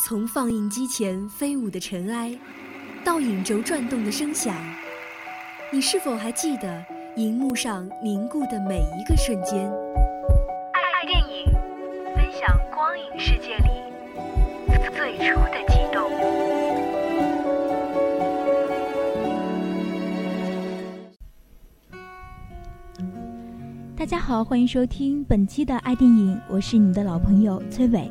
从放映机前飞舞的尘埃，到影轴转动的声响，你是否还记得荧幕上凝固的每一个瞬间？爱电影，分享光影世界里最初的激动。大家好，欢迎收听本期的爱电影，我是你们的老朋友崔伟。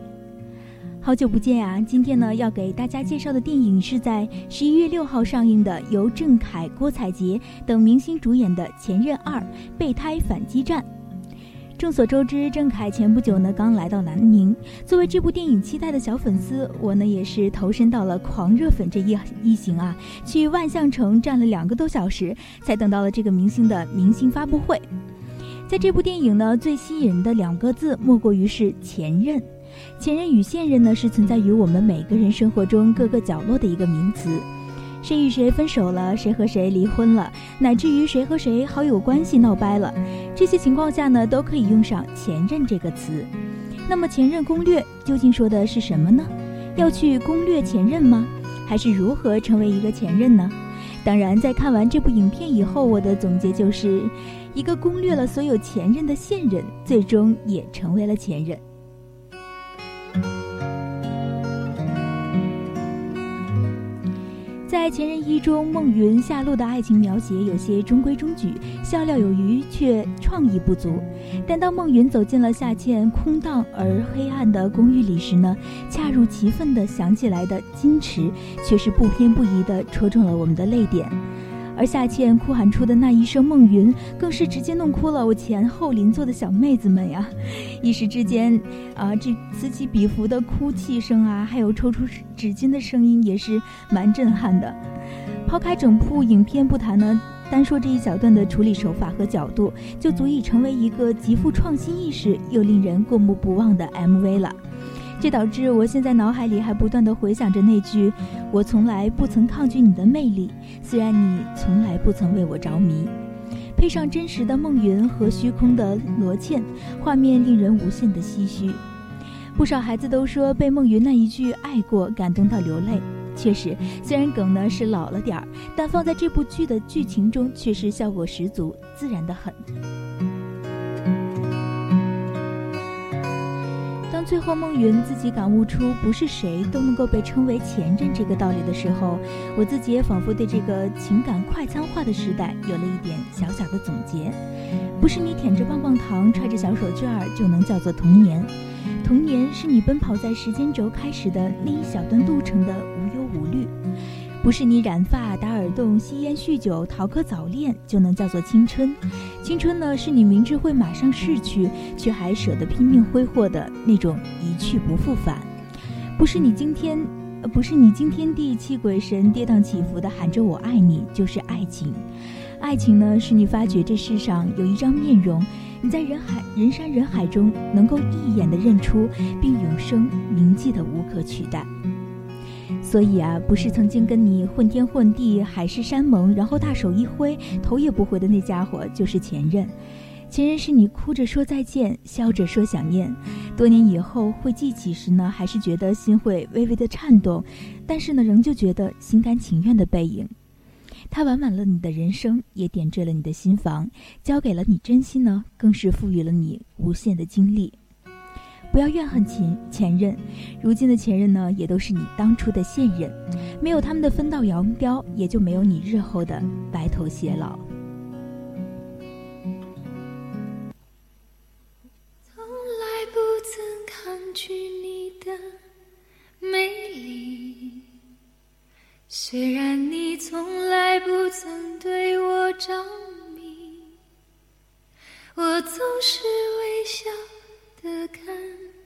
好久不见啊！今天呢，要给大家介绍的电影是在十一月六号上映的，由郑恺、郭采洁等明星主演的《前任二：备胎反击战》。众所周知，郑恺前不久呢刚来到南宁，作为这部电影期待的小粉丝，我呢也是投身到了狂热粉这一一行啊，去万象城站了两个多小时，才等到了这个明星的明星发布会。在这部电影呢，最吸引人的两个字莫过于是“前任”。前任与现任呢，是存在于我们每个人生活中各个角落的一个名词。谁与谁分手了，谁和谁离婚了，乃至于谁和谁好友关系闹掰了，这些情况下呢，都可以用上“前任”这个词。那么，前任攻略究竟说的是什么呢？要去攻略前任吗？还是如何成为一个前任呢？当然，在看完这部影片以后，我的总结就是：一个攻略了所有前任的现任，最终也成为了前任。在《前任一》中，孟云、夏露的爱情描写有些中规中矩，笑料有余，却创意不足。但当孟云走进了夏倩空荡而黑暗的公寓里时呢，恰如其分的想起来的矜持，却是不偏不倚的戳中了我们的泪点。而夏倩哭喊出的那一声“梦云”，更是直接弄哭了我前后邻座的小妹子们呀！一时之间，啊，这此起彼伏的哭泣声啊，还有抽出纸巾的声音，也是蛮震撼的。抛开整部影片不谈呢，单说这一小段的处理手法和角度，就足以成为一个极富创新意识又令人过目不忘的 MV 了。这导致我现在脑海里还不断的回想着那句：“我从来不曾抗拒你的魅力，虽然你从来不曾为我着迷。”配上真实的孟云和虚空的罗茜，画面令人无限的唏嘘。不少孩子都说被孟云那一句“爱过”感动到流泪。确实，虽然梗呢是老了点儿，但放在这部剧的剧情中却是效果十足，自然的很。最后，梦云自己感悟出不是谁都能够被称为前任这个道理的时候，我自己也仿佛对这个情感快餐化的时代有了一点小小的总结：不是你舔着棒棒糖、揣着小手绢儿就能叫做童年，童年是你奔跑在时间轴开始的那一小段路程的无忧无虑。不是你染发、打耳洞、吸烟、酗酒、逃课、早恋就能叫做青春，青春呢是你明知会马上逝去，却还舍得拼命挥霍的那种一去不复返。不是你今天，不是你惊天地泣鬼神、跌宕起伏的喊着我爱你，就是爱情。爱情呢是你发觉这世上有一张面容，你在人海人山人海中能够一眼的认出，并永生铭记的无可取代。所以啊，不是曾经跟你混天混地、海誓山盟，然后大手一挥，头也不回的那家伙，就是前任。前任是你哭着说再见，笑着说想念，多年以后会记起时呢，还是觉得心会微微的颤动，但是呢，仍旧觉得心甘情愿的背影。他完满了你的人生，也点缀了你的心房，交给了你真心呢，更是赋予了你无限的精力。不要怨恨前前任，如今的前任呢，也都是你当初的现任。没有他们的分道扬镳，也就没有你日后的白头偕老。从来不曾抗拒你的美丽，虽然你从来不曾对我着迷，我总是微笑的看。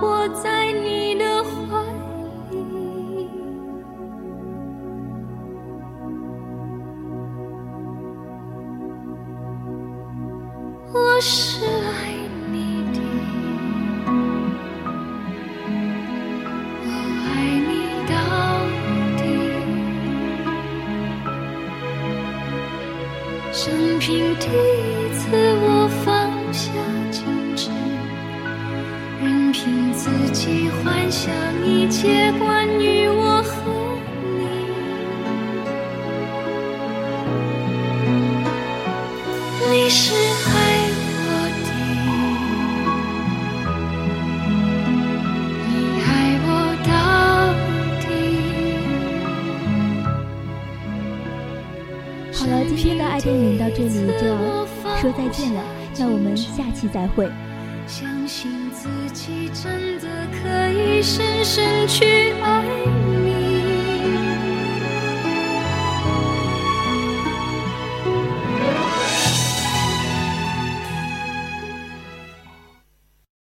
我在你的怀里。我是爱你的，我爱你到底。生平第一次，我发任凭自己幻想一切关于我和你。你是爱我的，你爱我到底。好了，今天的爱电影到这里就要说再见了，那我们下期再会。相信自己真的可以深深去爱。